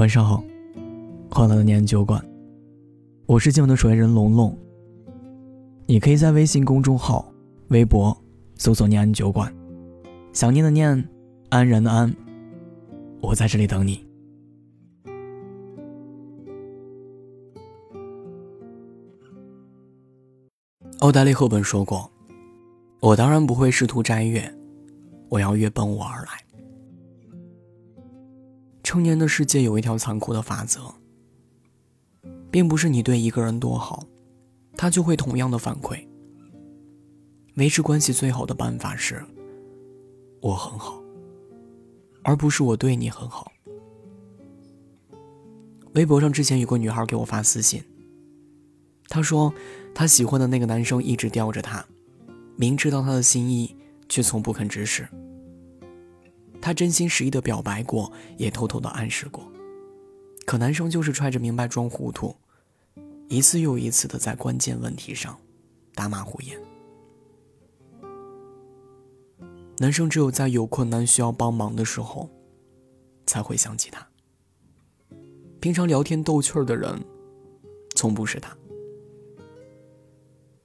晚上好，欢乐的念安酒馆，我是今晚的守夜人龙龙。你可以在微信公众号、微博搜索“念安酒馆”，想念的念，安然的安，我在这里等你。奥黛丽·赫本说过：“我当然不会试图摘月，我要月奔我而来。”成年的世界有一条残酷的法则，并不是你对一个人多好，他就会同样的反馈。维持关系最好的办法是，我很好，而不是我对你很好。微博上之前有个女孩给我发私信，她说她喜欢的那个男生一直吊着她，明知道她的心意，却从不肯直视。他真心实意的表白过，也偷偷的暗示过，可男生就是揣着明白装糊涂，一次又一次的在关键问题上打马虎眼。男生只有在有困难需要帮忙的时候，才会想起他。平常聊天逗趣儿的人，从不是他。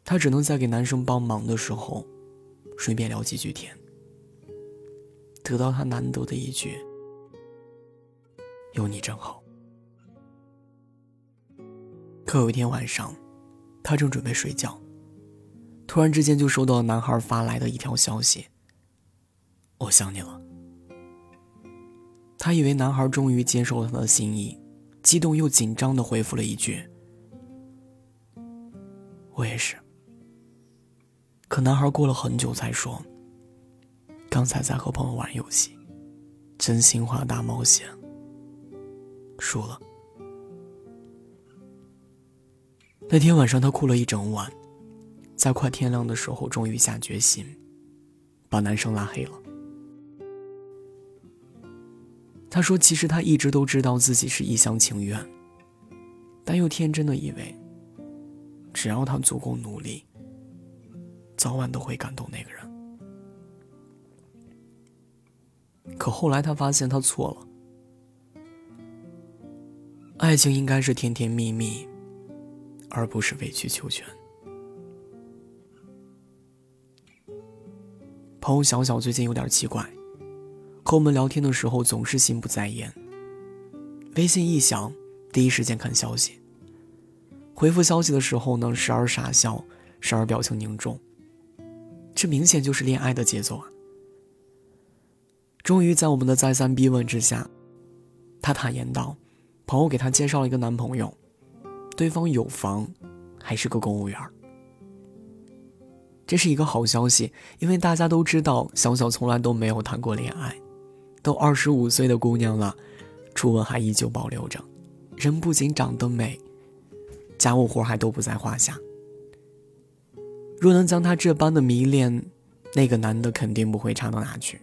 他只能在给男生帮忙的时候，顺便聊几句天。得到他难得的一句“有你真好”。可有一天晚上，他正准备睡觉，突然之间就收到了男孩发来的一条消息：“我想你了。”他以为男孩终于接受了他的心意，激动又紧张的回复了一句：“我也是。”可男孩过了很久才说。刚才在和朋友玩游戏，真心话大冒险，输了。那天晚上，他哭了一整晚，在快天亮的时候，终于下决心，把男生拉黑了。他说：“其实他一直都知道自己是一厢情愿，但又天真的以为，只要他足够努力，早晚都会感动那个人。”后来他发现他错了，爱情应该是甜甜蜜蜜，而不是委曲求全。朋友小小最近有点奇怪，和我们聊天的时候总是心不在焉。微信一响，第一时间看消息。回复消息的时候呢，时而傻笑，时而表情凝重。这明显就是恋爱的节奏啊！终于在我们的再三逼问之下，她坦言道：“朋友给她介绍了一个男朋友，对方有房，还是个公务员。这是一个好消息，因为大家都知道小小从来都没有谈过恋爱，都二十五岁的姑娘了，初吻还依旧保留着，人不仅长得美，家务活还都不在话下。若能将她这般的迷恋，那个男的肯定不会差到哪去。”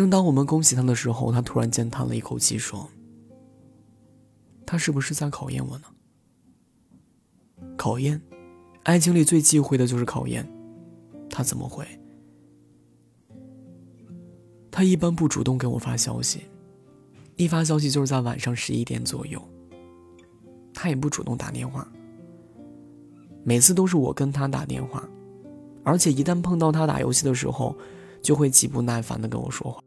正当我们恭喜他的时候，他突然间叹了一口气，说：“他是不是在考验我呢？考验，爱情里最忌讳的就是考验。他怎么会？他一般不主动给我发消息，一发消息就是在晚上十一点左右。他也不主动打电话，每次都是我跟他打电话，而且一旦碰到他打游戏的时候，就会极不耐烦的跟我说话。”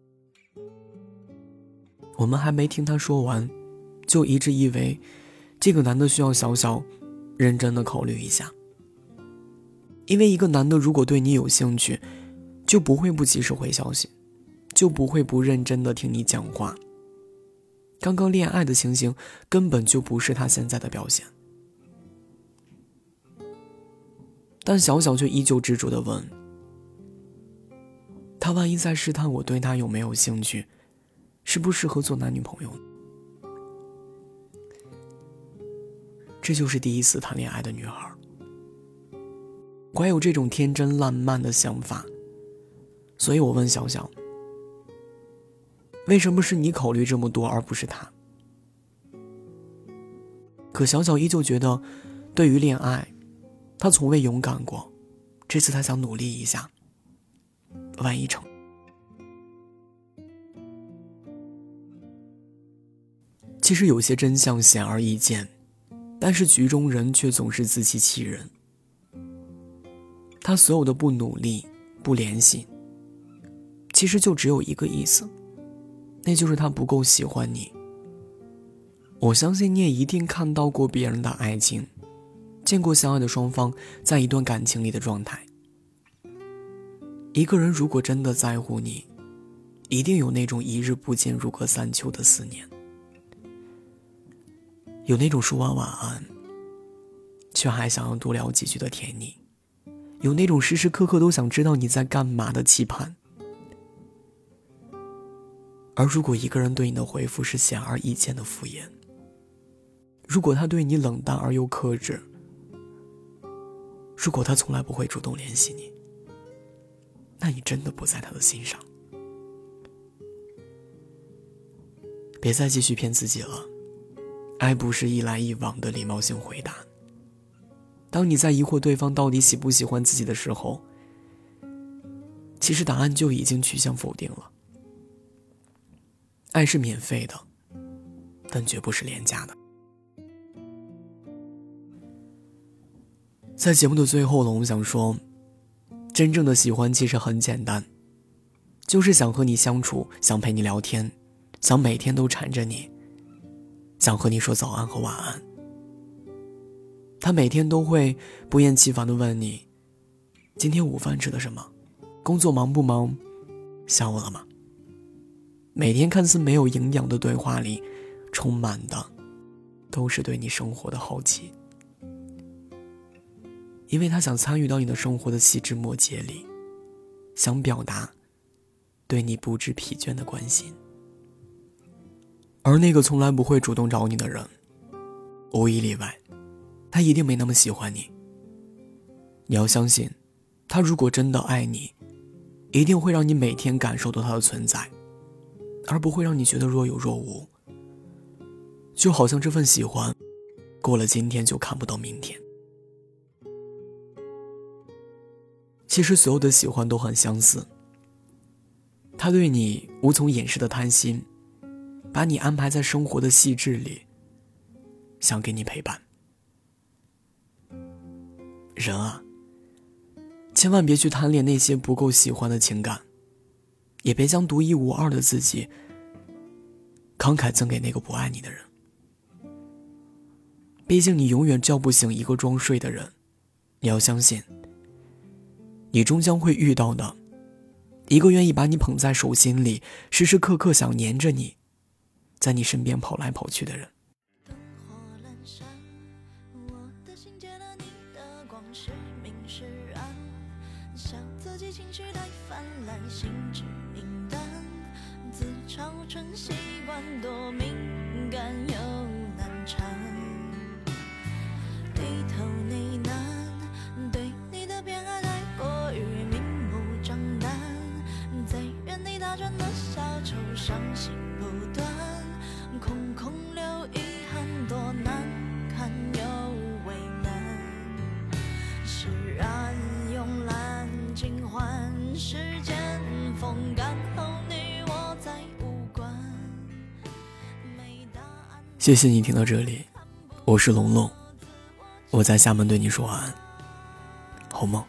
我们还没听他说完，就一致以为，这个男的需要小小认真的考虑一下。因为一个男的如果对你有兴趣，就不会不及时回消息，就不会不认真的听你讲话。刚刚恋爱的情形根本就不是他现在的表现。但小小却依旧执着的问：“他万一在试探我对他有没有兴趣？”适不适合做男女朋友？这就是第一次谈恋爱的女孩，怀有这种天真烂漫的想法。所以我问小小：“为什么是你考虑这么多，而不是他？”可小小依旧觉得，对于恋爱，他从未勇敢过。这次他想努力一下，万一成。其实有些真相显而易见，但是局中人却总是自欺欺人。他所有的不努力、不联系，其实就只有一个意思，那就是他不够喜欢你。我相信你也一定看到过别人的爱情，见过相爱的双方在一段感情里的状态。一个人如果真的在乎你，一定有那种一日不见如隔三秋的思念，有那种说完晚安，却还想要多聊几句的甜腻。有那种时时刻刻都想知道你在干嘛的期盼，而如果一个人对你的回复是显而易见的敷衍，如果他对你冷淡而又克制，如果他从来不会主动联系你，那你真的不在他的心上。别再继续骗自己了，爱不是一来一往的礼貌性回答。当你在疑惑对方到底喜不喜欢自己的时候，其实答案就已经趋向否定了。爱是免费的，但绝不是廉价的。在节目的最后，呢，我想说，真正的喜欢其实很简单，就是想和你相处，想陪你聊天，想每天都缠着你，想和你说早安和晚安。他每天都会不厌其烦的问你：“今天午饭吃的什么？工作忙不忙？想我了吗？”每天看似没有营养的对话里，充满的都是对你生活的好奇。因为他想参与到你的生活的细枝末节里，想表达对你不知疲倦的关心。而那个从来不会主动找你的人，无一例外。他一定没那么喜欢你。你要相信，他如果真的爱你，一定会让你每天感受到他的存在，而不会让你觉得若有若无。就好像这份喜欢，过了今天就看不到明天。其实所有的喜欢都很相似。他对你无从掩饰的贪心，把你安排在生活的细致里，想给你陪伴。人啊，千万别去贪恋那些不够喜欢的情感，也别将独一无二的自己慷慨赠给那个不爱你的人。毕竟你永远叫不醒一个装睡的人，你要相信，你终将会遇到的，一个愿意把你捧在手心里，时时刻刻想黏着你，在你身边跑来跑去的人。多敏谢谢你听到这里，我是龙龙，我在厦门对你说晚安，好梦。